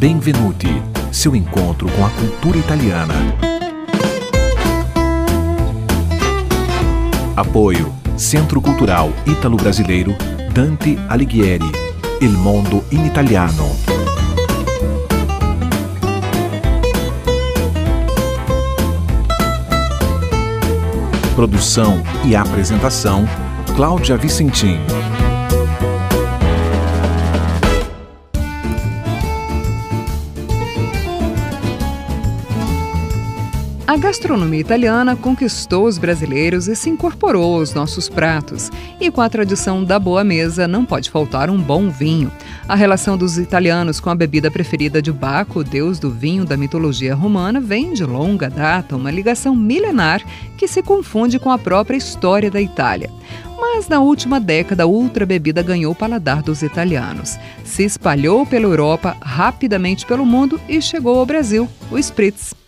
Benvenuti, seu encontro com a cultura italiana. Apoio Centro Cultural Ítalo-Brasileiro Dante Alighieri. Il mondo in italiano. Produção e apresentação Cláudia Vicentim. A gastronomia italiana conquistou os brasileiros e se incorporou aos nossos pratos. E com a tradição da boa mesa, não pode faltar um bom vinho. A relação dos italianos com a bebida preferida de Baco, deus do vinho da mitologia romana, vem de longa data, uma ligação milenar que se confunde com a própria história da Itália. Mas na última década, outra bebida ganhou o paladar dos italianos. Se espalhou pela Europa, rapidamente pelo mundo e chegou ao Brasil, o Spritz.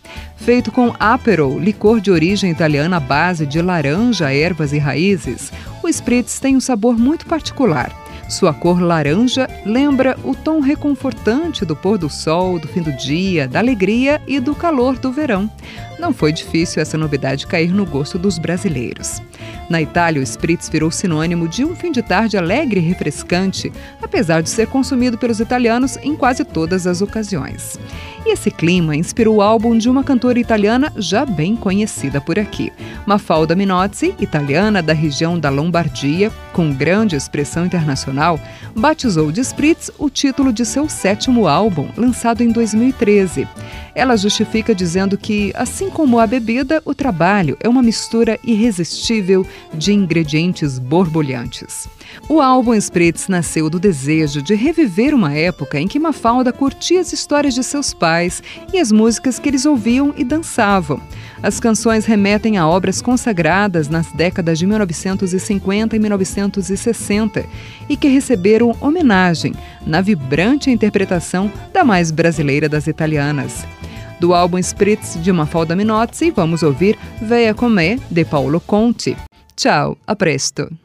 Feito com Aperol, licor de origem italiana à base de laranja, ervas e raízes, o Spritz tem um sabor muito particular. Sua cor laranja lembra o tom reconfortante do pôr do sol, do fim do dia, da alegria e do calor do verão. Não foi difícil essa novidade cair no gosto dos brasileiros. Na Itália, o Spritz virou sinônimo de um fim de tarde alegre e refrescante, apesar de ser consumido pelos italianos em quase todas as ocasiões. E esse clima inspirou o álbum de uma cantora italiana já bem conhecida por aqui. Mafalda Minozzi, italiana da região da Lombardia, com grande expressão internacional, batizou de Spritz o título de seu sétimo álbum, lançado em 2013. Ela justifica dizendo que, assim como a bebida, o trabalho é uma mistura irresistível de ingredientes borbulhantes. O álbum Spritz nasceu do desejo de reviver uma época em que Mafalda curtia as histórias de seus pais e as músicas que eles ouviam e dançavam. As canções remetem a obras consagradas nas décadas de 1950 e 1960 e que receberam homenagem na vibrante interpretação da mais brasileira das italianas. Do álbum Spritz de Mafalda Minozzi, vamos ouvir Veia Comé, de Paolo Conti. Tchau, a presto!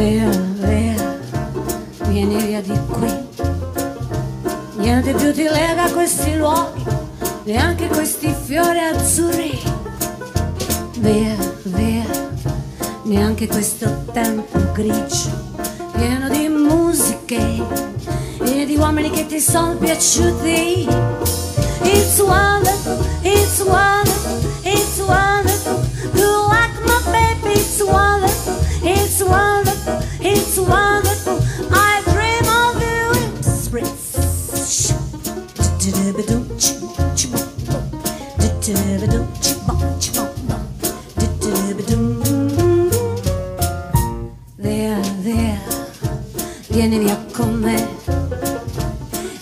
Via, via, vieni via di qui. Niente più ti lega a questi luoghi, neanche questi fiori azzurri. Via, via, neanche questo tempo grigio, pieno di musiche e di uomini che ti sono piaciuti. It's wonderful, Via, via, vieni via con me.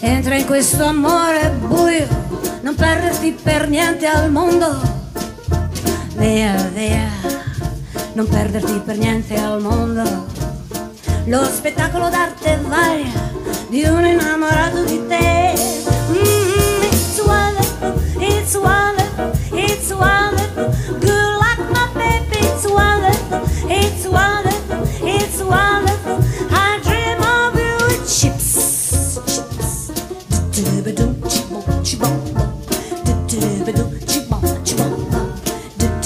Entra in questo amore buio, non perderti per niente al mondo. Via, via, non perderti per niente al mondo. Lo spettacolo d'arte varia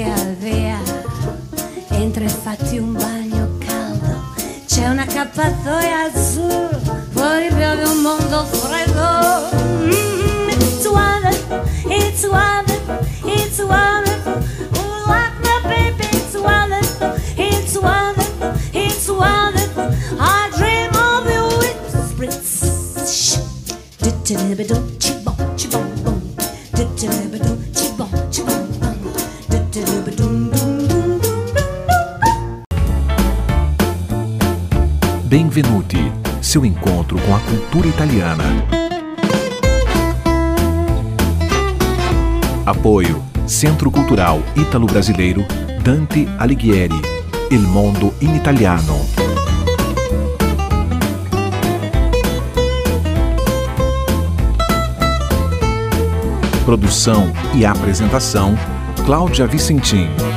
Via, via, entra e fatti un bagno caldo. C'è un accappatoio azzurro, fuori piove un mondo freddo. Mm, it's wonderful, it's wonderful, it's wonderful. Oh, like my baby, it's wonderful, it's wonderful, it's wonderful. I dream of you with spritz. Benvenuti, seu encontro com a cultura italiana. Apoio Centro Cultural Ítalo-Brasileiro Dante Alighieri. Il mondo in italiano. Produção e apresentação Cláudia Vicentim.